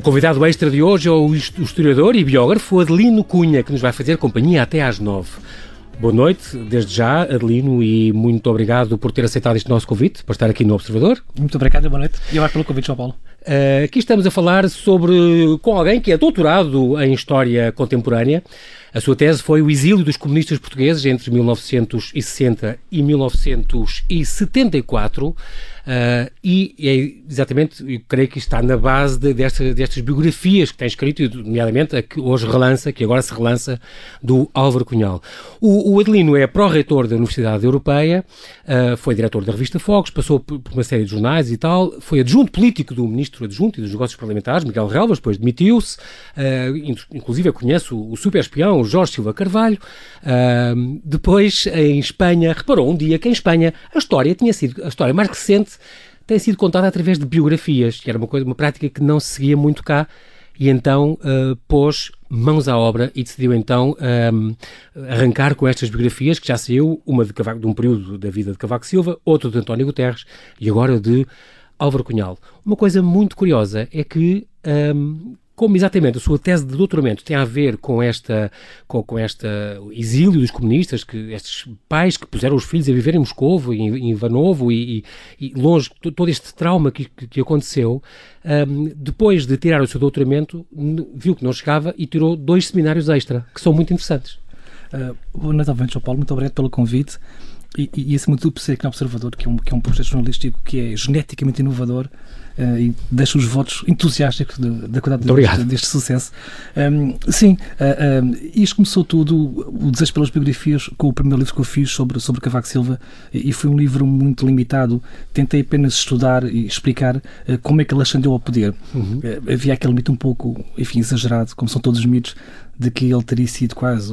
O convidado extra de hoje é o historiador e biógrafo Adelino Cunha, que nos vai fazer companhia até às nove. Boa noite, desde já, Adelino, e muito obrigado por ter aceitado este nosso convite, para estar aqui no Observador. Muito obrigado, boa noite. E obrigado pelo convite, João Paulo. Uh, aqui estamos a falar sobre com alguém que é doutorado em História Contemporânea. A sua tese foi o exílio dos comunistas portugueses entre 1960 e 1974. Uh, e é exatamente, eu creio que está na base de, desta, destas biografias que tem escrito, nomeadamente a que hoje relança, que agora se relança, do Álvaro Cunhal. O, o Adelino é pró-reitor da Universidade Europeia, uh, foi diretor da revista Fogos, passou por, por, uma série de jornais e tal, foi adjunto político do ministro adjunto e dos negócios parlamentares, Miguel Relvas, depois demitiu-se, uh, inclusive eu conheço o, o super espião, Jorge Silva Carvalho, depois em Espanha, reparou um dia que em Espanha a história tinha sido, a história mais recente tem sido contada através de biografias, que era uma coisa, uma prática que não se seguia muito cá, e então uh, pôs mãos à obra e decidiu então um, arrancar com estas biografias, que já saiu, uma de, Cavaco, de um período da vida de Cavaco Silva, outra de António Guterres e agora de Álvaro Cunhal. Uma coisa muito curiosa é que um, como exatamente a sua tese de doutoramento tem a ver com esta com, com esta exílio dos comunistas, que estes pais que puseram os filhos a viver em Moscovo, em, em Ivanovo e, e, longe todo este trauma que, que, aconteceu, um, depois de tirar o seu doutoramento, viu que não chegava e tirou dois seminários extra, que são muito interessantes. Uh, boa noite, João Paulo, muito obrigado pelo convite. E, e, e acima de tudo, por ser no Observador, que é, um, que é um projeto jornalístico que é geneticamente inovador e deixa os votos entusiásticos da qualidade deste, deste, sucesso. Um, sim, uh, um, isto começou tudo, o desejo pelas biografias, com o primeiro livro que eu fiz sobre, sobre Cavaco Silva, e, foi um livro muito limitado. Tentei apenas estudar e explicar uh, como é que ele ascendeu ao poder. Uhum. havia aquele mito um pouco, enfim, exagerado, como são todos os mitos, de que ele teria sido quase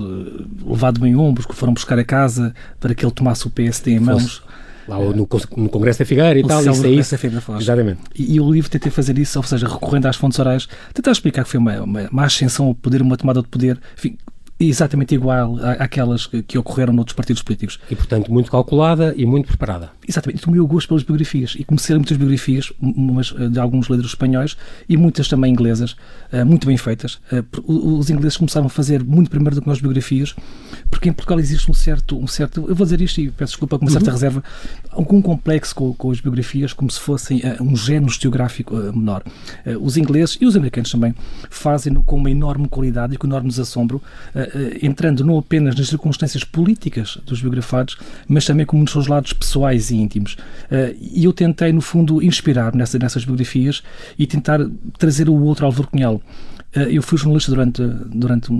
levado bem ombros, que foram buscar a casa para que ele tomasse o PSD em mãos. Fosse Lá no, no Congresso da Figueira e o tal, isso é isso. Exatamente. E, e, o livro tentei fazer isso, ou seja, recorrendo às fontes orais, tentar explicar que foi uma, uma, uma ascensão ao poder, uma tomada de poder, enfim, exatamente igual àquelas que, que ocorreram noutros partidos políticos. E, portanto, muito calculada e muito preparada. Exatamente. Tomei o gosto pelas biografias. E comecei a muitas biografias, umas eh, de alguns líderes espanhóis e muitas também inglesas, eh, muito bem feitas. Eh, os ingleses começaram a fazer muito primeiro do que nós biografias, porque em Portugal existe um certo, um certo eu vou dizer isto e peço desculpa com uma certa uhum. reserva, algum complexo com, com, as biografias, como se fossem um género geográfico menor. Os ingleses e os americanos também fazem-no com uma enorme qualidade e com enorme assombro entrando não apenas nas circunstâncias políticas dos biografados, mas também como nos seus lados pessoais e íntimos. Eh, e eu tentei, no fundo, inspirar nessa, nessas biografias e tentar trazer o outro Álvaro Cunhal. Eh, eu fui jornalista durante, durante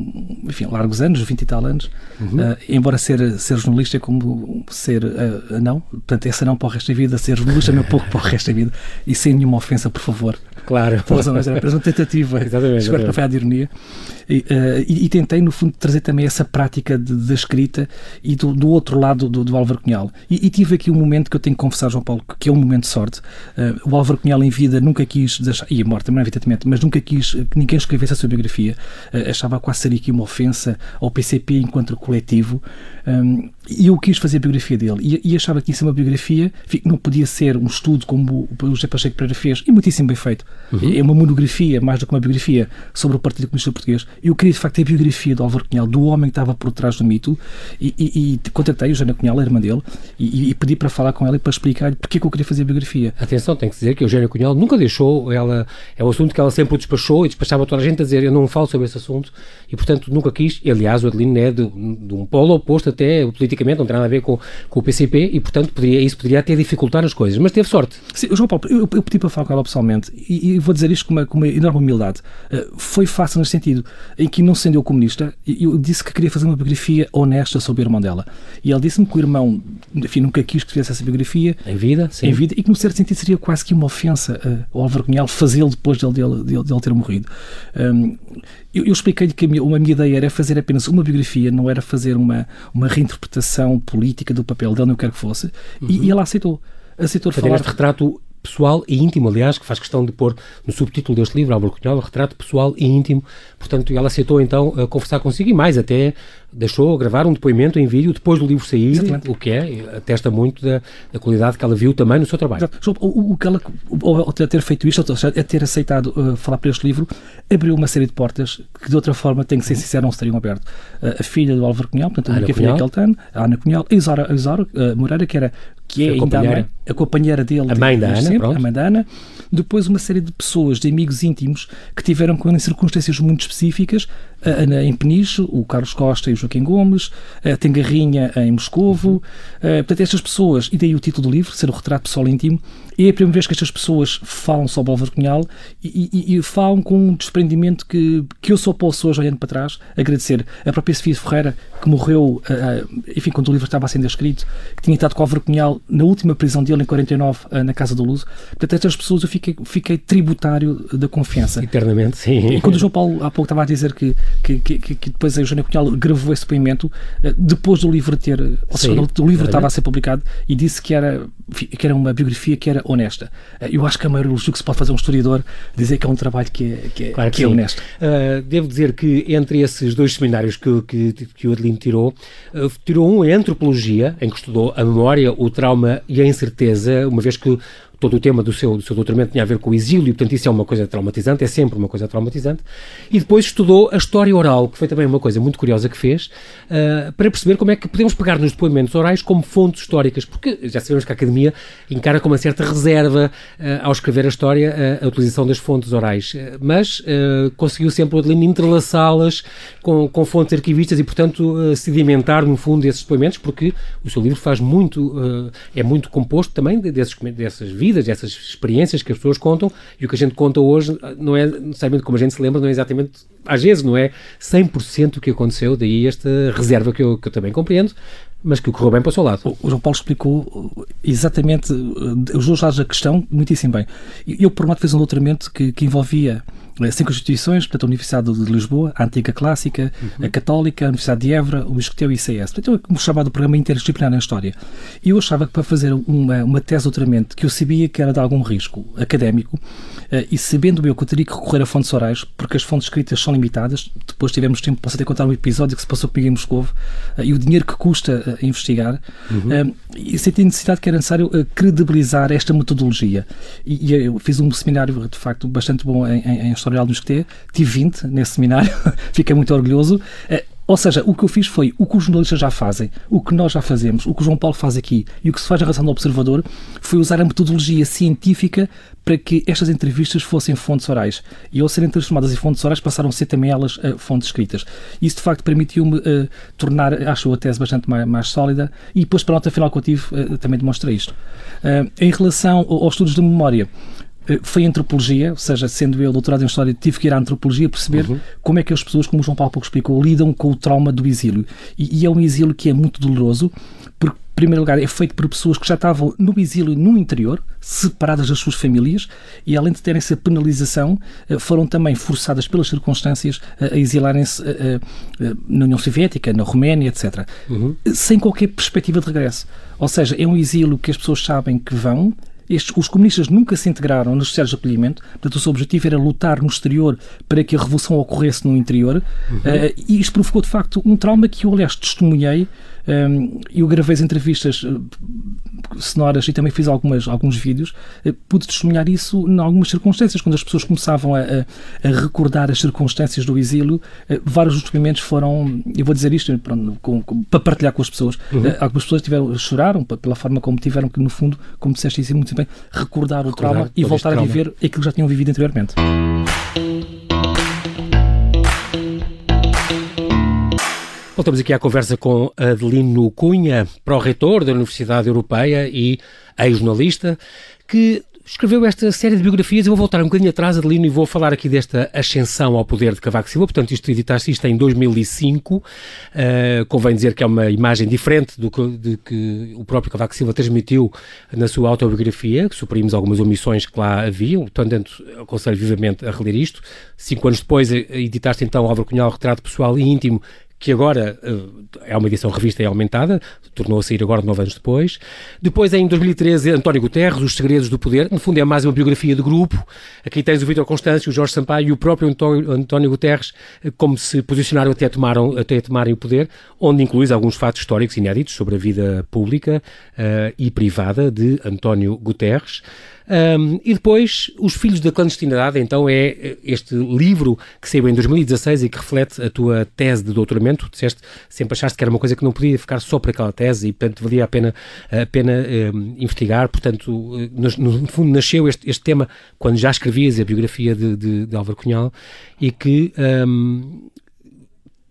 enfim, largos anos, 20 e tal anos, uhum. uh, embora ser, ser jornalista é como ser uh, não, portanto, essa não para o resto da vida, ser jornalista é pouco para o resto da vida, e sem nenhuma ofensa, por favor. Claro. Mas era apenas uma tentativa, exatamente, espero que não foi de ironia, e, uh, e, e, tentei, no fundo, trazer também essa prática da escrita e do, do outro lado do, do Álvaro Cunhal. E, e, tive aqui um momento que eu tenho que confessar, João Paulo, que é um momento de sorte. o Álvaro Cunhal em vida nunca quis deixar, e a morte também, evidentemente, mas nunca quis que ninguém escrevesse a sua biografia, uh, achava quase ser aqui uma ofensa ao PCP enquanto coletivo. Um, e eu quis fazer a biografia dele e, e achava que isso é uma biografia enfim, não podia ser um estudo como o José Pacheco Pereira fez, e muitíssimo bem feito. Uhum. É uma monografia, mais do que uma biografia, sobre o Partido Comunista Português. Eu queria, de facto, a biografia do Álvaro Cunhal, do homem que estava por trás do mito, e, e, e contatei a Jana Cunhal, a irmã dele, e, e, pedi para falar com ela e para explicar-lhe porque é que eu queria fazer a biografia. Atenção, tem que dizer que a Eugénia Cunhal nunca deixou, ela, é um assunto que ela sempre o despachou e despachava toda a gente a dizer eu não falo sobre esse assunto, e portanto nunca quis, e, aliás o Adelino é de, de um polo oposto até politicamente, não tem nada a ver com com, o PCP e, portanto, poderia, isso poderia até dificultar as coisas. Mas teve sorte. Sim, João Paulo, eu, eu pedi para falar com ela pessoalmente e, e vou dizer isto com uma, com uma enorme humildade. Uh, foi fácil nesse sentido, em que não sendo eu comunista, eu disse que queria fazer uma biografia honesta sobre o irmão dela. E ele disse-me que o irmão, enfim, nunca quis que fizesse essa biografia. Em vida, sim. Em vida, e que no certo sentido seria quase que uma ofensa uh, ao Álvaro Cunhal fazê-lo depois dele, dele, dele, dele ter morrido. Um, eu, eu expliquei-lhe que a minha, a minha ideia era fazer apenas uma biografia, não era fazer uma, uma reinterpretação política do papel dele, não quero que fosse, uhum. e, e ela aceitou. Aceitou fazer falar... este retrato pessoal e íntimo, aliás, que faz questão de pôr no subtítulo deste livro, Álvaro Cunhal, retrato pessoal e íntimo. Portanto, ela aceitou então conversar consigo e mais, até deixou gravar um depoimento em vídeo depois do livro sair, Exatamente. o que é, atesta muito da, da, qualidade que ela viu também no seu trabalho. O, o que ela, ao ter feito isto, a ter aceitado uh, falar para este livro, abriu uma série de portas que de outra forma, tenho que ser sincero, não se teriam aberto. Uh, a filha do Álvaro Cunhal, portanto, a única filha que ele tem, a Ana Cunhal, a Isara, a Isara uh, Moreira, que era que é a companheira. a, companheira dele. A mãe da Ana, sempre, A mãe da Ana. Depois uma série de pessoas, de amigos íntimos, que tiveram com ele em circunstâncias muito específicas, a em Peniche, o Carlos Costa e o Joaquim Gomes, a Tengarrinha em Moscovo. Uh, portanto, estas pessoas, e daí o título do livro, ser o retrato pessoal íntimo, é a primeira vez que estas pessoas falam sobre Álvaro Cunhal e, e, e, falam com um desprendimento que, que eu só posso hoje, olhando para trás, agradecer. A própria Sofia Ferreira, que morreu, uh, enfim, quando o livro estava sendo escrito, que tinha estado com Álvaro Cunhal na última prisão dele, em 49, uh, na Casa da Luz. Portanto, estas pessoas eu fiquei, fiquei tributário da confiança. Eternamente, sim. E quando o João Paulo há pouco estava a dizer que, que, que, que depois a Eugênia Cunhal gravou esse depoimento, uh, depois do livro ter, ou seja, quando o livro estava a ser publicado, e disse que era, que era uma biografia que era honesta. Eh, eu acho que é o maior elogio que se pode fazer a um historiador dizer que é um trabalho que é, que é, claro que é honesto. Uh, devo dizer que entre esses dois seminários que, que, que o Adelino tirou, uh, tirou um em antropologia, em que estudou a memória, o trauma e a incerteza, uma vez que todo o tema do seu, do seu doutoramento tinha a ver com o exílio, portanto isso é uma coisa traumatizante, é sempre uma coisa traumatizante, e depois estudou a história oral, que foi também uma coisa muito curiosa que fez, uh, para perceber como é que podemos pegar nos depoimentos orais como fontes históricas, porque já sabemos que a Academia encara com uma certa reserva uh, ao escrever a história uh, a utilização das fontes orais, mas conseguiu sempre Adelino entrelaçá-las com, com fontes arquivistas e, portanto, sedimentar no fundo esses depoimentos, porque o seu livro faz muito, é muito composto também desses, dessas vidas vidas, essas experiências que as pessoas contam, e o que a gente conta hoje não é necessariamente como a gente se lembra, não é exatamente, às vezes não é 100% o que aconteceu, daí esta reserva que eu, que eu também compreendo, mas que correu bem para o seu lado. O João Paulo explicou exatamente eh, os dois lados da questão muitíssimo bem. Eu, por um lado, fiz um doutoramento que, que envolvia cinco instituições, portanto, a Universidade de Lisboa, a Antiga Clássica, uhum. a Católica, a Universidade de Évora, o Isquetel e o ICS. Portanto, é o chamado Programa Interdisciplinar na História. E eu achava que para fazer uma, uma tese de doutoramento que eu sabia que era de algum risco académico, uh, e sabendo eu que eu teria que recorrer a fontes orais, porque as fontes escritas são limitadas, depois tivemos tempo para até contar um episódio que se passou comigo em Moscou, uh, e o dinheiro que custa uh, investigar, uhum. e senti a necessidade que era necessário credibilizar esta metodologia. E, eu fiz um seminário, de facto, bastante bom em, em, em Historial do Esqueté, tive 20 nesse seminário, fiquei muito orgulhoso. Ou seja, o que eu fiz foi o que os jornalistas já fazem, o que nós já fazemos, o que o João Paulo faz aqui e o que se faz na razão do observador foi usar a metodologia científica para que estas entrevistas fossem fontes orais. E ao serem transformadas em fontes orais, passaram a ser também elas uh, fontes escritas. Isso, de facto, permitiu-me uh, tornar, acho a tese bastante mais, mais, sólida e depois, para a nota final que eu tive, uh, também demonstra isto. em relação aos estudos de memória, eh, foi antropologia, ou seja, sendo eu doutorado em História, tive que ir à antropologia perceber uhum. como é que as pessoas, como o João Paulo pouco explicou, lidam com o trauma do exílio. E, e é um exílio que é muito doloroso, porque, em primeiro lugar, é feito por pessoas que já estavam no exílio no interior, separadas das suas famílias, e além de terem essa penalização, eh, foram também forçadas pelas circunstâncias a exilarem-se eh, na União Soviética, na Roménia, etc. Uhum. Sem qualquer perspectiva de regresso. Ou seja, é um exílio que as pessoas sabem que vão, estes, os comunistas nunca se integraram nos sociais de acolhimento, portanto, o seu objetivo era lutar no exterior para que a revolução ocorresse no interior, uhum. uh, e isto provocou, de facto, um trauma que eu, aliás, testemunhei um, eu gravei as entrevistas uh, sonoras e também fiz algumas, alguns vídeos. Uh, pude testemunhar isso em algumas circunstâncias, quando as pessoas começavam a, a, a recordar as circunstâncias do exílio. Uh, vários dos depoimentos foram, eu vou dizer isto pronto, com, com, para partilhar com as pessoas. Uhum. algumas pessoas tiveram, choraram pela forma como tiveram que, no fundo, como disseste isso muito bem, recordar o recordar trauma e voltar a viver aquilo que já tinham vivido anteriormente. Voltamos aqui à conversa com Adelino Cunha, pró-reitor da Universidade Europeia e ex-jornalista, que escreveu esta série de biografias. Eu vou voltar um bocadinho atrás, Adelino, e vou falar aqui desta ascensão ao poder de Cavaco Silva. Portanto, isto editaste isto em 2005. Uh, eh, convém dizer que é uma imagem diferente do que, que o próprio Cavaco Silva transmitiu na sua autobiografia, que suprimimos algumas omissões que lá haviam. Portanto, aconselho vivamente a reler isto. Cinco anos depois, editaste então Álvaro Cunhal, Retrato Pessoal e Íntimo, que agora uh, é uma edição revista e aumentada, tornou a sair agora nove anos depois. Depois, em 2013, António Guterres, Os Segredos do Poder, no fundo é mais uma biografia de grupo. Aqui tens o Vítor Constâncio, o Jorge Sampaio e o próprio António Guterres, como se posicionaram até, tomaram, até tomarem o poder, onde incluís alguns fatos históricos inéditos sobre a vida pública uh, e privada de António Guterres. Um, e depois, Os Filhos da Clandestinidade, então, é este livro que saiu em 2016 e que reflete a tua tese de doutoramento. Disseste, sempre achaste que era uma coisa que não podia ficar só para aquela tese e, portanto, valia a pena, a pena um, investigar. Portanto, no, no, fundo, nasceu este, este, tema quando já escrevias a biografia de, de, de Álvaro Cunhal e que um,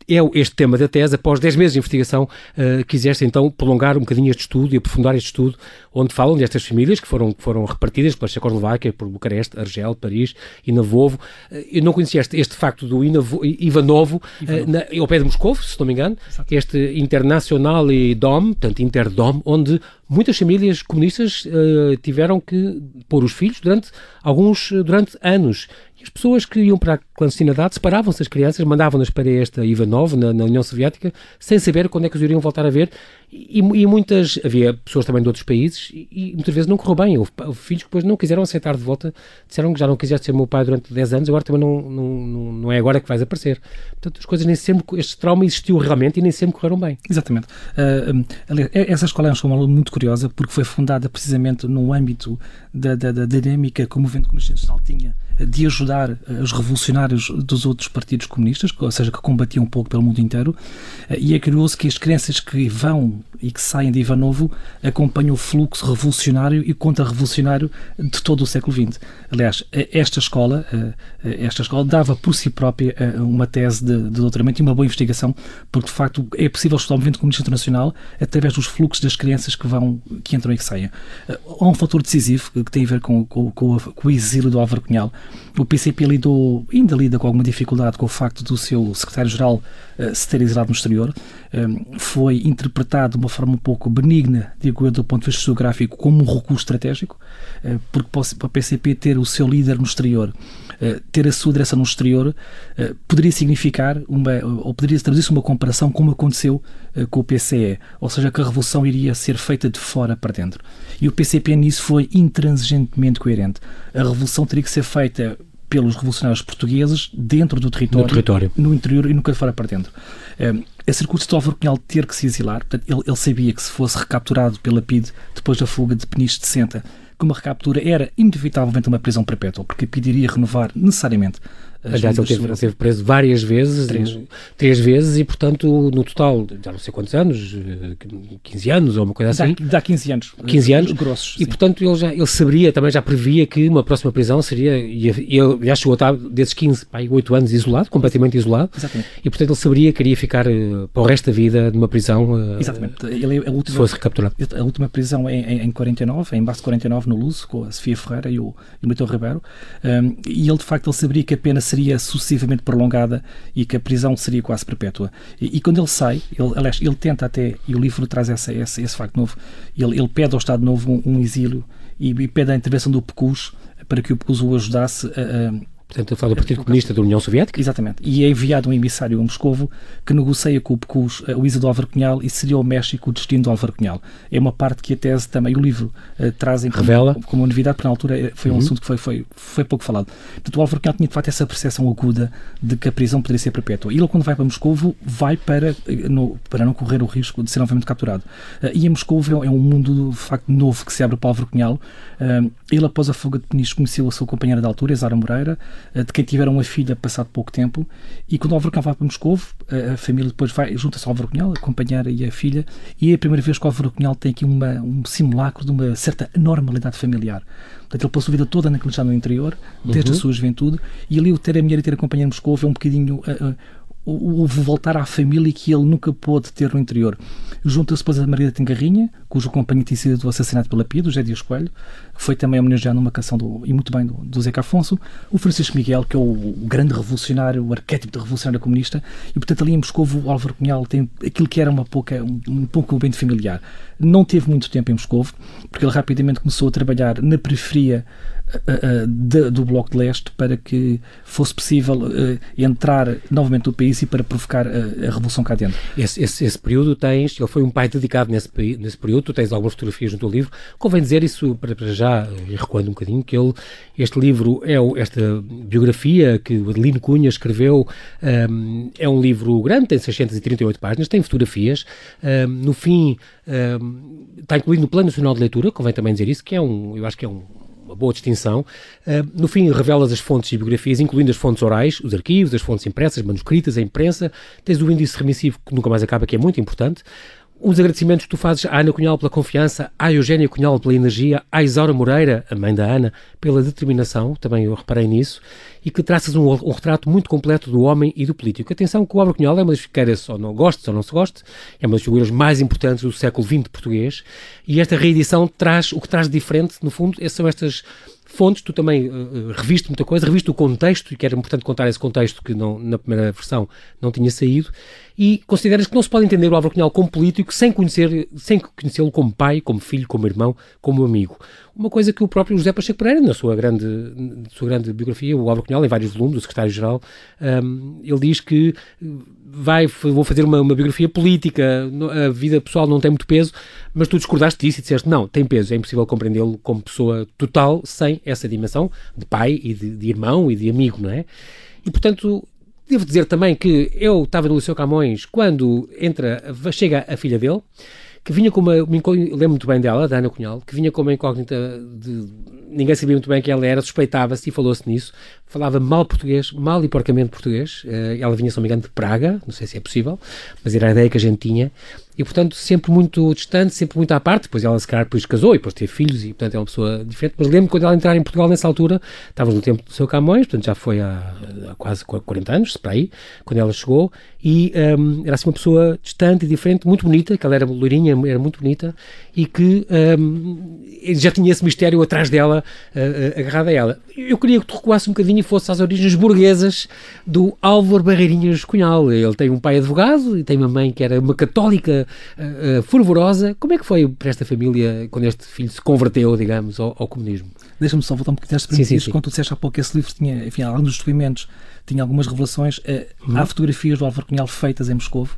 é este tema da tese. Após 10 meses de investigação, uh, quiseste então prolongar um bocadinho este estudo e aprofundar este estudo, onde falam destas famílias que foram, foram repartidas pela Checoslováquia, por Bucareste, Argel, Paris e Navovo. Uh, eu não conhecia este, este facto do Inavo, Ivanovo, uh, na, ao pé de Moscou, se não me engano, Exato. este Internacional e Dom, portanto Interdom, onde muitas famílias comunistas uh, tiveram que pôr os filhos durante alguns durante anos as pessoas que iam para a clandestinidade separavam-se as crianças, mandavam-nas para esta Ivanov, na, na, União Soviética, sem saber quando é que os iriam voltar a ver. E, e muitas, havia pessoas também de outros países, e, e, muitas vezes não correu bem. Houve, houve, filhos que depois não quiseram aceitar de volta, disseram que já não quiseste ser meu pai durante 10 anos, agora também não, não, não é agora que vais aparecer. Portanto, as coisas nem sempre, este trauma existiu realmente e nem sempre correram bem. Exatamente. Uh, essa escola é uma escola muito curiosa porque foi fundada precisamente no âmbito da, da, da dinâmica que o movimento comunista nacional tinha de ajudar eh, os revolucionários dos outros partidos comunistas, ou seja, que combatiam um pouco pelo mundo inteiro, eh, e é curioso que as crianças que vão e que saem de Ivanovo acompanham o fluxo revolucionário e contra-revolucionário de todo o século XX. Aliás, esta escola, esta escola dava por si própria uma tese de, de doutoramento e uma boa investigação, porque de facto é possível estudar o movimento comunista internacional através dos fluxos das crianças que vão, que entram e que saem. Há um fator decisivo que tem a ver com, com, com, o exílio do Álvaro Cunhal, o PCP lidou, ainda lida com alguma dificuldade com o facto do seu secretário-geral se ter exilado no exterior. Um, foi interpretado de uma forma um pouco benigna, digo eu, do ponto de vista geográfico, como um recurso estratégico, uh, porque para o PCP ter o seu líder no exterior ter a sua direção no exterior poderia significar uma, ou poderia traduzir-se uma comparação como aconteceu com o PCE, ou seja, que a revolução iria ser feita de fora para dentro. E o PCP nisso foi intransigentemente coerente. A revolução teria que ser feita pelos revolucionários portugueses dentro do território, no, território. no interior e nunca fora para dentro. Um, a circunstância de Álvaro Cunhal ter que se exilar, portanto, ele, ele, sabia que se fosse recapturado pela PIDE depois da fuga de Peniche de Senta, que uma recaptura era inevitavelmente uma prisão perpétua, porque a PIDE iria renovar necessariamente Aliás, ele teve, teve, preso várias vezes, três. três. vezes, e portanto, no total, já não sei quantos anos, 15 anos ou uma coisa assim. Dá, dá 15 anos. 15 anos. Grossos. E sim. portanto, ele já ele saberia, também já previa que uma próxima prisão seria, e ele já chegou a estar desses 15 para 8 anos isolado, completamente isolado. Exatamente. E portanto, ele saberia que iria ficar uh, para o resto da vida numa prisão. Uh, Exatamente. Ele, a última, se fosse recapturado. A última prisão é em, em 49, em março de 49, no Luso, com a Sofia Ferreira e o, e o Ribeiro. Um, e ele, de facto, ele saberia que a pena seria sucessivamente prolongada e que a prisão seria quase perpétua. E, e quando ele sai, ele, aliás, ele tenta até, e o livro traz essa, esse, esse facto novo, ele, ele pede ao Estado Novo um, um exílio e, e, pede a intervenção do PECUS para que o PECUS o ajudasse a, a Portanto, ele fala do Partido Comunista da União Soviética? Exatamente. E é enviado um emissário a Moscovo que negocia com uh, o Isa do Álvaro Cunhal e seria o México o destino do Álvaro Cunhal. É uma parte que a tese também, o livro, uh, trazem Revela. Como, como novidade, porque na altura eh, foi um uhum. assunto que foi, foi, foi pouco falado. Portanto, o Álvaro Cunhal tinha de facto essa percepção aguda de que a prisão poderia ser perpétua. E ele, quando vai para Moscovo, vai para, no, para não correr o risco de ser novamente capturado. Uh, e em Moscovo é, é, um mundo, de facto, novo que se abre para o Álvaro Cunhal. ele, após a fuga de Peniche, conheceu a sua companheira de altura, Zara Moreira, de quem tiveram uma filha passado pouco tempo e quando o Álvaro Cunhal vai para Moscou, a família depois vai junta-se ao Álvaro Cunhal, acompanhar aí a filha e é a primeira vez que o Álvaro Cunhal tem aqui uma, um simulacro de uma certa normalidade familiar. Portanto, ele passou a vida toda naquele no interior, desde uhum. a sua juventude, e ali o ter a mulher e ter a companheira em Moscou é um bocadinho uh, uh, o, voltar à família que ele nunca pôde ter no interior. Junta-se depois a Maria Tengarrinha, cujo companheiro tinha sido assassinado pela Pia, do José Dias Coelho, foi também homenageado numa canção, do, e muito bem, do, do Zeca Afonso. O Francisco Miguel, que é o, o, grande revolucionário, o arquétipo de revolucionário comunista, e portanto ali em Moscou o Álvaro Cunhal tem aquilo que era uma pouca, um, um pouco bem familiar. Não teve muito tempo em Moscou, porque ele rapidamente começou a trabalhar na periferia de, do Bloco de Leste para que fosse possível entrar novamente no país e para provocar a revolução cá dentro. Esse, esse, esse, período tens, ele foi um pai dedicado nesse, nesse período, tu tens algumas fotografias no teu livro. Convém dizer isso para, para já, recuando um bocadinho, que ele, este livro é esta biografia que o Adelino Cunha escreveu, um, é um livro grande, tem 638 páginas, tem fotografias. Um, no fim, um, está incluído no Plano Nacional de Leitura, convém também dizer isso, que é um, eu acho que é um uma boa distinção. Uh, no fim, revelas as fontes e biografias, incluindo as fontes orais, os arquivos, as fontes impressas, manuscritas, a imprensa. Tens o índice remissivo, que nunca mais acaba, que é muito importante. Uns agradecimentos que tu fazes à Ana Cunhal pela confiança, à Eugénia Cunhal pela energia, à Isaura Moreira, a mãe da Ana, pela determinação, também eu reparei nisso, e que traças um, um, retrato muito completo do homem e do político. Atenção que o Álvaro Cunhal é uma das figuras, ou não goste ou não se goste, é uma das figuras mais importantes do século XX português, e esta reedição traz, o que traz de diferente, no fundo, são estas fontes, tu também uh, reviste muita coisa, reviste o contexto, e que era importante contar esse contexto que não, na primeira versão não tinha saído, e consideras que não se pode entender o Álvaro Cunhal como político sem conhecer, sem conhecê-lo como pai, como filho, como irmão, como amigo. Uma coisa que o próprio José Pacheco Pereira, na sua grande, sua grande biografia, o Álvaro Cunhal, em vários volumes, o secretário-geral, um, ele diz que vai, vou fazer uma, uma, biografia política, a vida pessoal não tem muito peso, mas tu discordaste disso e disseste, não, tem peso, é impossível compreendê-lo como pessoa total sem essa dimensão de pai e de, de irmão e de amigo, não é? E, portanto, Devo dizer também que eu estava no Liceu Camões quando entra, chega a filha dele, que vinha com uma, lembro muito bem dela, da Ana Cunhal, que vinha com uma incógnita de, ninguém sabia muito bem quem ela era, suspeitava-se e falou-se nisso, falava mal português, mal e porcamente português, eh, ela vinha, se não me engano, de Praga, não sei se é possível, mas era a ideia que a gente tinha, e portanto sempre muito distante, sempre muito à parte. Depois ela se calhar depois casou e depois teve filhos e portanto é uma pessoa diferente. Mas lembro quando ela entrar em Portugal nessa altura, estávamos no tempo do seu Camões, portanto já foi há, há quase 40 anos, para aí, quando ela chegou, e um, era assim uma pessoa distante e diferente, muito bonita, que ela era loirinha, era muito bonita, e que um, já tinha esse mistério atrás dela, uh, agarrado a ela. Eu queria que tu recuasse um bocadinho e fosse às origens burguesas do Álvaro Barreirinhas Cunhal. Ele tem um pai advogado e tem uma mãe que era uma católica uh, fervorosa. Como é que foi para esta família quando este filho se converteu, digamos, ao, ao comunismo? Deixa-me só voltar um bocadinho neste primeiro sim, quando tu disseste há pouco que esse livro tinha, enfim, além dos depoimentos, tinha algumas revelações. Uh, uhum. Há fotografias do Álvaro Cunhal feitas em Moscou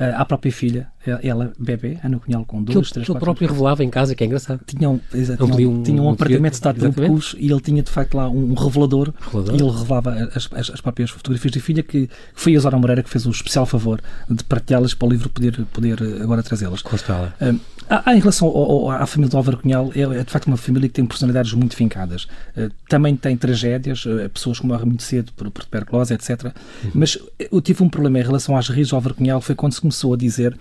à própria filha, ela bebê, Ana Cunhal, com duas, que, três, que ele próprio revelava em casa, que é engraçado. Tinha um, um, tinha um, um apartamento de de Lucus e ele tinha de facto lá um, revelador, revelador, e ele revelava as, as, as, próprias fotografias da filha, que foi a Zora Moreira que fez o especial favor de partilhá-las para o livro poder, poder eh, agora trazê-las. Constá-la. Uh, há, em relação ao, ao, à família do Álvaro Cunhal, é, é, de facto uma família que tem personalidades muito fincadas. Uh, também tem tragédias, uh, pessoas que morrem muito cedo por, por tuberculose, etc. Uhum. Mas eu tive um problema em relação às raízes do Álvaro Cunhal, foi quando se começou a dizer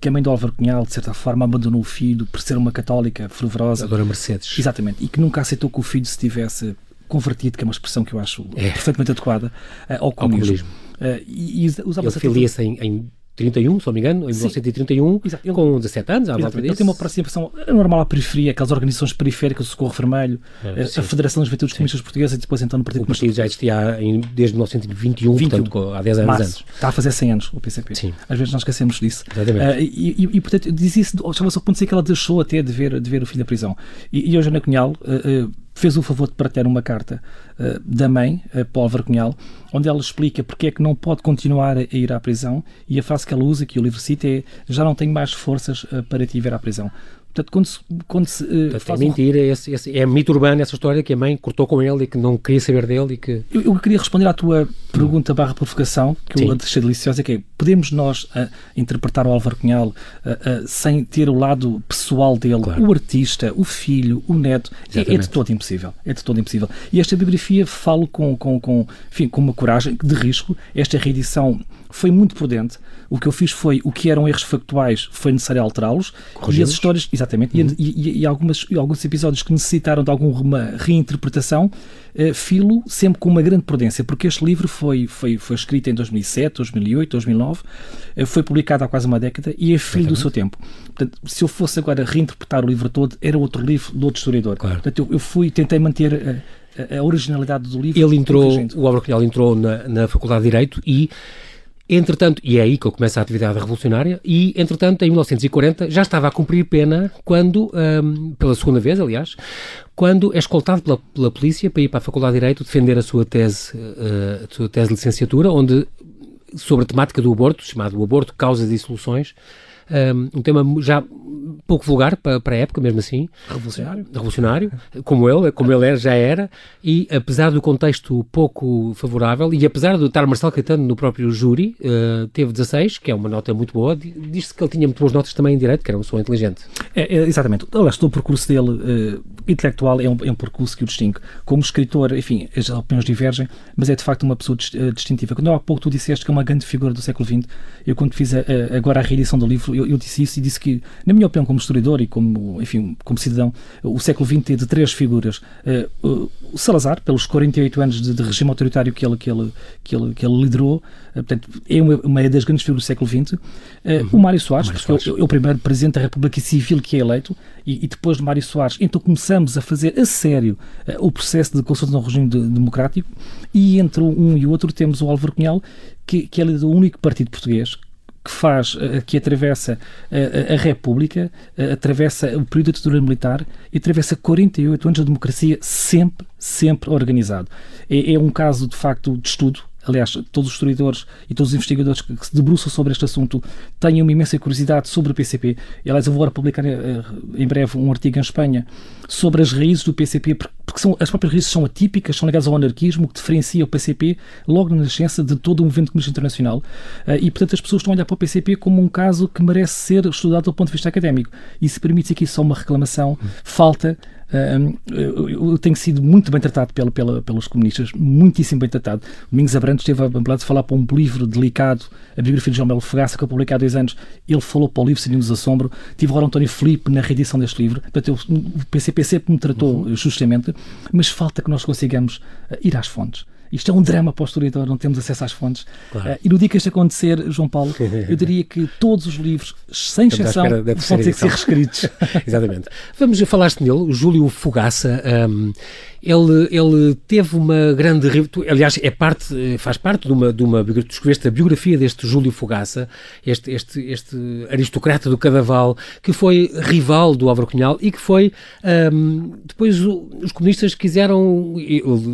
que a mãe do Álvaro Cunhal, de certa forma, abandonou o filho por ser uma católica fervorosa. A Dona Mercedes. Exatamente. E que nunca aceitou que o filho se tivesse convertido, que é uma expressão que eu acho é. perfeitamente adequada, uh, ao comunismo. Ao comunismo. Uh, e, e usava Ele filia-se em, em 31, se não me engano, em Sim. 1931, Exato. com 17 anos, à volta disso. Ele tem uma aproximação normal à periferia, aquelas organizações periféricas, o Socorro Vermelho, é, a Federação das Juventudes Comunistas Portuguesas e depois então no Partido O partido já existia em, desde 1921, 21. portanto, há 10 anos Março. antes. Está a fazer 100 anos o PCP. Sim. Às vezes nós esquecemos disso. Exatamente. Uh, e, e, e, portanto, diz isso, chama-se ao ponto de dizer que ela deixou até de ver, de ver o filho da prisão. E, e hoje Ana Cunhal uh, uh, fez o favor de partilhar uma carta uh, da mãe, uh, Paul Vercunhal, onde ela explica porque é que não pode continuar a ir à prisão e a frase que ela usa, que o livro cita, é já não tenho mais forças uh, para te ir à prisão. Portanto, quando se. Quando se uh, Portanto, é mentira, um... esse, esse, é mito urbano essa história que a mãe cortou com ele e que não queria saber dele e que. Eu, eu queria responder à tua pergunta barra provocação, que Sim. eu achei deliciosa, que é podemos nós uh, interpretar o Álvaro Cunhal uh, sem ter o lado pessoal dele, claro. o artista, o filho, o neto. É, é, de todo impossível. É de todo impossível. E esta biografia falo com, com, com, enfim, com uma coragem de risco. Esta reedição foi muito prudente. O que eu fiz foi, o que eram erros factuais, foi necessário alterá-los. E as histórias, exatamente, uhum. e, e, e, algumas, e alguns episódios que necessitaram de alguma reinterpretação, uh, filo sempre com uma grande prudência, porque este livro foi, foi, foi escrito em 2007, 2008, 2009, uh, foi publicado há quase uma década e é filho do seu tempo. Portanto, se eu fosse agora reinterpretar o livro todo, era outro livro de outro historiador. Claro. Portanto, eu, eu fui, tentei manter... Uh, a originalidade do livro. Ele entrou, o Álvaro Cunhal entrou na, na Faculdade de Direito e Entretanto, e é aí que eu começo a atividade revolucionária, e entretanto, em 1940, já estava a cumprir pena quando, um, pela segunda vez, aliás, quando é escoltado pela, pela polícia para ir para a Faculdade de Direito defender a sua tese, uh, a sua tese de licenciatura, onde sobre a temática do aborto, chamado o aborto, causas e soluções, um tema já pouco vulgar para, para a época, mesmo assim. Revolucionário. Revolucionário, como ele, como ele era, já era, e apesar do contexto pouco favorável, e apesar de estar Marcelo Caetano no próprio júri, uh, teve 16, que é uma nota muito boa, diz-se que ele tinha muito boas notas também em direito, que era uma pessoa inteligente. É, é, exatamente. Aliás, todo o percurso dele uh, intelectual é um, é um percurso que o distingue. Como escritor, enfim, as opiniões divergem, mas é de facto uma pessoa eh, distintiva. Quando há pouco tu disseste que é uma grande figura do século XX, eu quando fiz a, a, agora a reedição do livro, eu, eu, disse isso e disse que, na minha opinião, como historiador e como, enfim, como cidadão, o século XX teve três figuras. Uh, o Salazar, pelos 48 anos de, de, regime autoritário que ele, que ele, que ele, que ele liderou, uh, portanto, é uma, uma das grandes figuras do século XX. Uh, uhum. O Mário Soares, Mário Soares. É, o, é o primeiro presidente da República Civil que é eleito, e, e, depois de Mário Soares, então começamos a fazer a sério o processo de consulta no regime de, democrático e entre um e o outro temos o Álvaro Cunhal, que, que é o único partido português que faz, uh, que atravessa uh, a República, atravessa o período da ditadura militar e atravessa 48 anos de democracia sempre, sempre organizado. É, é um caso, de facto, de estudo aliás, todos os historiadores e todos os investigadores que, se debruçam sobre este assunto têm uma imensa curiosidade sobre o PCP. Aliás, eu vou agora publicar eh, em breve um artigo em Espanha sobre as raízes do PCP, porque são, as próprias raízes são atípicas, são ligadas ao anarquismo, que diferencia o PCP logo na nascença de todo o movimento comunista internacional. Eh, e, portanto, as pessoas estão a olhar para o PCP como um caso que merece ser estudado do ponto de vista académico. E se permite aqui só uma reclamação, falta eu tenho sido muito bem tratado pela, pela, pelos comunistas, muitíssimo bem tratado. Domingos Abrantes esteve a, a falar para um livro delicado, a biografia de João Melo Fogaça, que eu publiquei há dois anos. Ele falou para o livro de Assombro. Tive agora António Felipe na reedição deste livro. Portanto, eu, o PCP sempre me tratou uhum. justamente, mas falta que nós consigamos eh, ir às fontes. Isto é um drama para o historiador, não temos acesso às fontes. Claro. Uh, e no dia que isto acontecer, João Paulo, eu diria que todos os livros, sem exceção, vão ter que ser reescritos. Exatamente. Vamos, falaste nele, o Júlio Fogaça. Um, ele, ele teve uma grande. Aliás, é parte, faz parte de uma. De uma tu escreveste a biografia deste Júlio Fogaça, este, este, este aristocrata do Cadaval, que foi rival do Álvaro Cunhal e que foi. Um, depois os comunistas quiseram.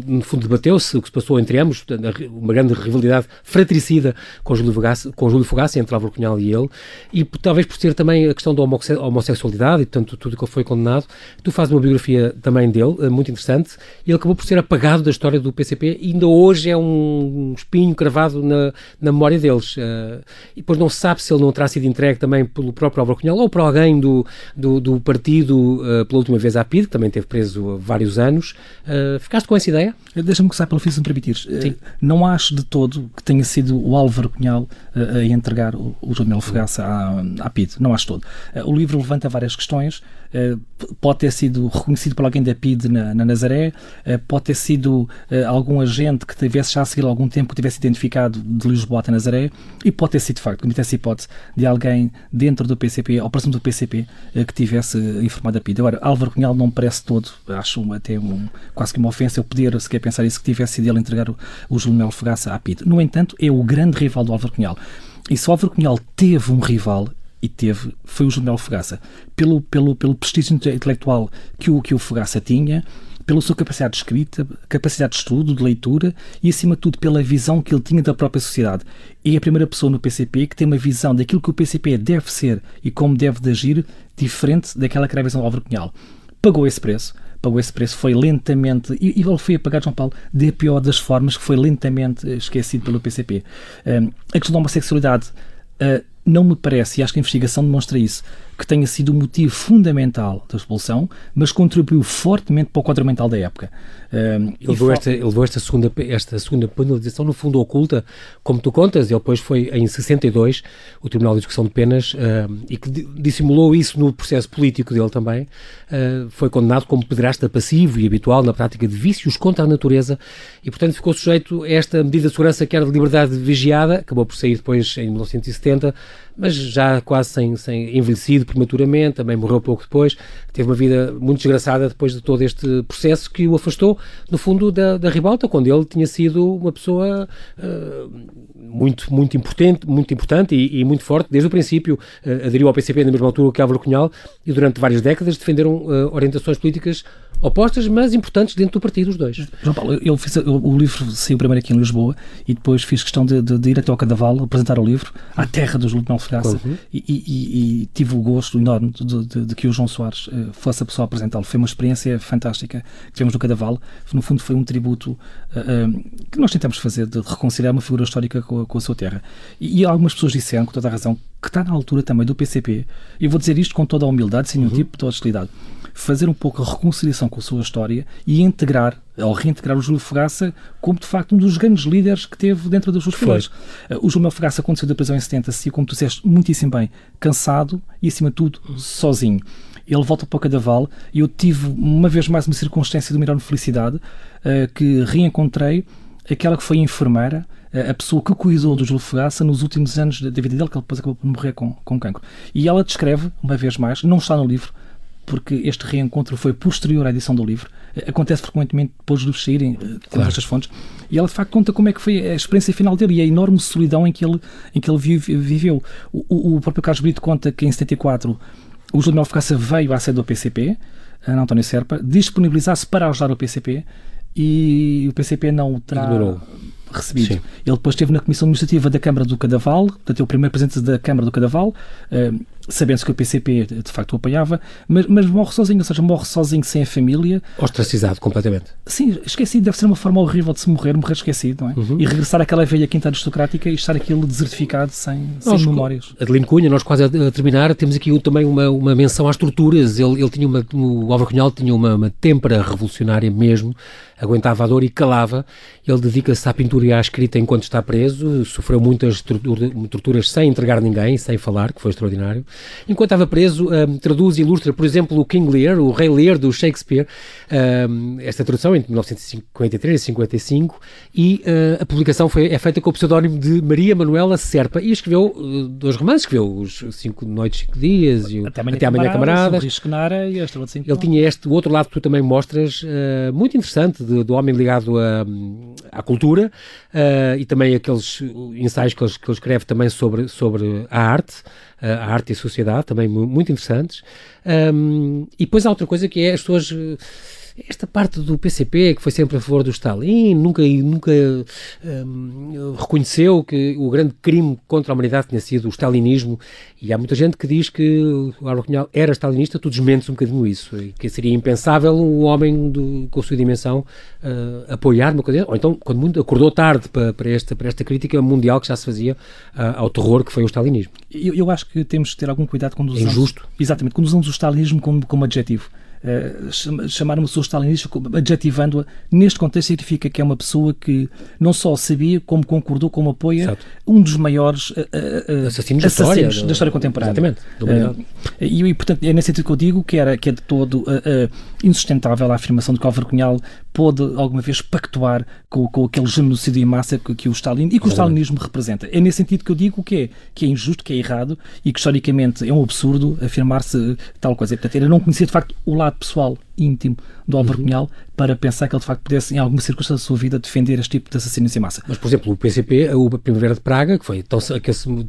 No fundo, debateu-se o que se passou entre ambos, uma grande rivalidade fratricida com Júlio Fogaça, com Júlio Fogaça entre Álvaro Cunhal e ele, e talvez por ser também a questão da homossexualidade e, portanto, tudo que ele foi condenado. Tu fazes uma biografia também dele, eh, muito interessante e ele acabou por ser apagado da história do PCP e ainda hoje é um espinho cravado na, na memória deles. Uh, e depois não se sabe se ele não terá sido entregue também pelo próprio Álvaro Cunhal ou por alguém do, do, do partido uh, pela última vez à PID, que também teve preso há vários anos. Ficaste com essa ideia? Deixa-me começar pelo se me permitires. Não acho de todo que tenha sido o Álvaro Cunhal a entregar o, o Jornal Fogaça à, à PID. Não acho todo. o livro levanta várias questões. Pode ter sido reconhecido por alguém da PID na, na Nazaré, eh, pode ter sido eh, algum agente que tivesse já a seguir algum tempo que tivesse identificado de Lisboa até Nazaré e pode ter sido, de facto, comete essa hipótese de alguém dentro do PCP ou próximo do PCP eh, que tivesse informado a PID. Agora, Álvaro Cunhal não me parece todo, acho até um, quase que uma ofensa eu poder sequer pensar isso, que tivesse sido ele entregar o, o Júlio Melo Fogaça à PID. No entanto, é o grande rival do Álvaro Cunhal. E se o Álvaro Cunhal teve um rival, e teve foi o Melo Fogaça. Pelo, pelo, pelo prestígio intelectual que o, que o Fogaça tinha, pela sua capacidade de escrita, capacidade de estudo, de leitura e, acima de tudo, pela visão que ele tinha da própria sociedade. É a primeira pessoa no PCP que tem uma visão daquilo que o PCP deve ser e como deve de agir diferente daquela que era a visão do Álvaro Cunhal. Pagou esse preço, pagou esse preço, foi lentamente, e, ele foi apagado, João Paulo, de pior das formas, que foi lentamente esquecido pelo PCP. Um, a questão da homossexualidade uh, não me parece, e acho que a investigação demonstra isso, que tenha sido o motivo fundamental da expulsão, mas contribuiu fortemente para o quadro mental da época. Um, ele, levou esta, ele levou esta segunda, esta segunda penalização, no fundo, oculta, como tu contas, ele depois foi em 62, o Tribunal de Execução de Penas, e que dissimulou isso no processo político dele também, uh, foi condenado como pederasta passivo e habitual na prática de vícios contra a natureza, e portanto ficou sujeito a esta medida de segurança que era de liberdade vigiada, acabou por sair depois em 1970, mas já quase sem, sem envelhecido prematuramente, também morreu pouco depois, teve uma vida muito desgraçada depois de todo este processo que o afastou, no fundo, da, da ribalta, quando ele tinha sido uma pessoa uh, muito, muito importante, muito importante e, e, muito forte, desde o princípio, uh, aderiu ao PCP na mesma altura que Álvaro Cunhal e durante várias décadas defenderam uh, orientações políticas opostas, mas importantes dentro do partido, os dois. João Paulo, eu fiz, eu, o livro saiu primeiro aqui em Lisboa e depois fiz questão de, de, de ir até ao Cadaval apresentar o livro à terra do Júlio de Melfogaça uhum. e, e, e, e, tive o gosto enorme de, de, que o João Soares uh, fosse a pessoa a apresentá-lo. Foi uma experiência fantástica que tivemos no Cadaval. No fundo, foi um tributo uh, que nós tentamos fazer de reconciliar uma figura histórica com a, com a sua terra. E, algumas pessoas disseram, com toda a razão, que está na altura também do PCP, e vou dizer isto com toda a humildade, sem nenhum uhum. tipo de hostilidade fazer um pouco a reconciliação com a sua história e integrar, ou reintegrar o Júlio Fogaça como, de facto, um dos grandes líderes que teve dentro das suas fileiras. Uh, o Júlio Fogaça, saiu da prisão em 70, se como tu disseste muitíssimo bem, cansado e, acima de tudo, sozinho. Ele volta para o Cadaval e eu tive, uma vez mais, uma circunstância de uma enorme felicidade, uh, que reencontrei aquela que foi a enfermeira, a pessoa que cuidou do Júlio Fogaça nos últimos anos da vida dele, que ele depois acabou por morrer com, com cancro. E ela descreve, uma vez mais, não está no livro, porque este reencontro foi posterior à edição do livro. Acontece frequentemente depois de saírem, com claro. estas fontes. E ela, de facto, conta como é que foi a experiência final dele e a enorme solidão em que ele, em que ele viveu. O, o próprio Carlos Brito conta que em 74 o Júlio Alfocaça veio à sede do PCP, Ana António Serpa, disponibilizar-se para ajudar o PCP e o PCP não o terá recebido. Sim. Ele depois esteve na Comissão Administrativa da Câmara do Cadaval, portanto, é o primeiro presidente da Câmara do Cadaval, uh, sabendo-se que o PCP de facto o apoiava, mas, mas morre sozinho, ou seja, morre sozinho sem a família. Ostracizado completamente. Sim, esquecido, deve ser uma forma horrível de se morrer, morrer esquecido, não é? Uhum. E regressar àquela velha quinta aristocrática e estar aquilo desertificado sem, nós, sem memórias. Adelino Cunha, nós quase a terminar, temos aqui também uma, uma menção às torturas. Ele, ele tinha uma, o Álvaro Cunhal tinha uma, uma têmpera revolucionária mesmo, aguentava a dor e calava. Ele dedica-se à pintura e à escrita enquanto está preso, sofreu muitas torturas sem entregar ninguém, sem falar, que foi extraordinário. Enquanto estava preso, um, traduz e ilustra, por exemplo, o King Lear, o Rei Lear do Shakespeare, um, esta tradução entre 1953 e 55, e uh, a publicação foi, é feita com o pseudónimo de Maria Manuela Serpa, e escreveu uh, dois romances, escreveu os Cinco Noites, Cinco Dias e Até Amanhã, Até amanhã Camaradas. Camaradas. e esta Ele tinha este outro lado que tu também mostras, uh, muito interessante, de, do homem ligado a, à cultura, e também aqueles ensaios que ele, que ele escreve também sobre, sobre a arte, a arte e a sociedade, também muito interessantes. Um, e depois há outra coisa que é as pessoas esta parte do PCP, que foi sempre a favor do Stalin, nunca, nunca um, reconheceu que o grande crime contra a humanidade tinha sido o stalinismo, e há muita gente que diz que o Álvaro Cunhal era stalinista, tu desmentes um bocadinho isso, e que seria impensável um homem do, com a sua dimensão uh, apoiar uma coisa, ou então, quando muito, acordou tarde para, para, esta, para esta crítica mundial que já se fazia uh, ao terror que foi o stalinismo. Eu, eu, acho que temos de ter algum cuidado quando usamos... É injusto. Exatamente, quando usamos o stalinismo como, como adjetivo. Uh, chamar uma pessoa stalinista, adjetivando-a, neste contexto significa que é uma pessoa que não só sabia, como concordou, como apoia Exato. um dos maiores uh, uh, assassinos, da, história, da história contemporânea. Exatamente. e, e, portanto, é nesse sentido que eu digo que, era, que é de todo insustentável a afirmação de que Álvaro Cunhal pôde alguma vez pactuar com, com aquele genocídio em massa que, que o Stalin e que o stalinismo representa. É nesse sentido que eu digo que é, que é injusto, que é errado e que historicamente é um absurdo afirmar-se tal coisa. Portanto, ele não conhecia de facto o lado pessoal íntimo do Álvaro uhum. Cunhal para pensar que ele de facto pudesse, em alguma circunstância da sua vida, defender este tipo de assassínios em massa. Mas, por exemplo, o PCP, a Primavera de Praga, que foi tão,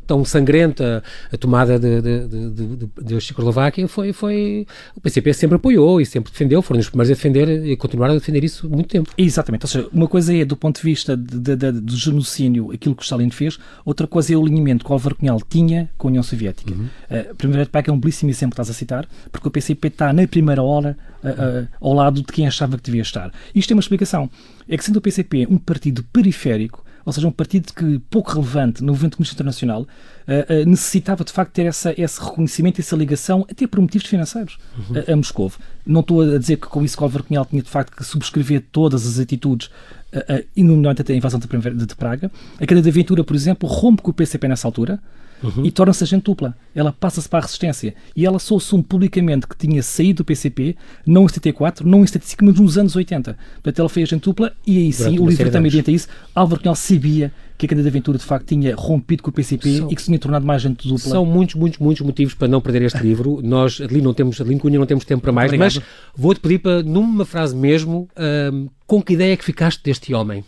tão sangrenta a tomada de, de, de, de, Checoslováquia, foi, foi, o PCP sempre apoiou e sempre defendeu, foram os primeiros a defender e continuaram a defender isso muito tempo. Exatamente, ou seja, uma coisa é do ponto de vista de, do genocídio aquilo que o Stalin fez, outra coisa é o alinhamento que o Álvaro Cunhal tinha com a União Soviética. Uhum. A Primavera de Praga é um belíssimo exemplo que estás a citar, porque o PCP está na primeira hora uh, ao lado de quem achava que devia estar. Isto tem uma explicação. É que sendo o PCP um partido periférico, ou seja, um partido que pouco relevante no movimento comunista internacional, uh, uh, necessitava de facto ter essa, esse reconhecimento, essa ligação, até por motivos financeiros, uhum. a, a Moscou. Não estou a dizer que com isso Álvaro Cunhal tinha de facto que subscrever todas as atitudes, uh, e nomeadamente até a invasão de, de Praga. A Cadeia de Aventura, por exemplo, rompe com o PCP nessa altura, uhum. e torna-se agente dupla. Ela passa-se para a resistência. E ela só assume publicamente que tinha saído do PCP, não em 74, não em 75, mas nos anos 80. Portanto, ela foi agente dupla e aí sim, Durante o livro também adianta isso. Álvaro Cunhal sabia que a Cadeia de Aventura de facto tinha rompido com o PCP são, e que se tinha tornado mais agente dupla. São muitos, muitos, muitos motivos para não perder este livro. Nós, ali não temos, ali Cunha não temos tempo para mais, Obrigado. mas vou-te pedir para, numa frase mesmo, um, com que ideia é que ficaste deste homem?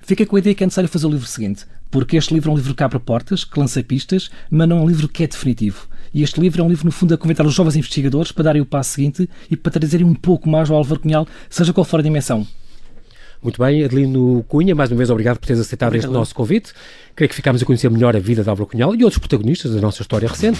Fica com a ideia que é necessário fazer o livro seguinte porque este livro é um livro que abre portas, que lança pistas, mas não é um livro que é definitivo. E este livro é um livro, no fundo, a convidar os jovens investigadores para darem o passo seguinte e para trazerem um pouco mais ao Álvaro Cunhal, seja qual for a dimensão. Muito bem, Adelino Cunha, mais uma vez obrigado por teres aceitado obrigado. este nosso convite. Creio que ficámos a conhecer melhor a vida de Álvaro Cunhal e outros protagonistas da nossa história recente.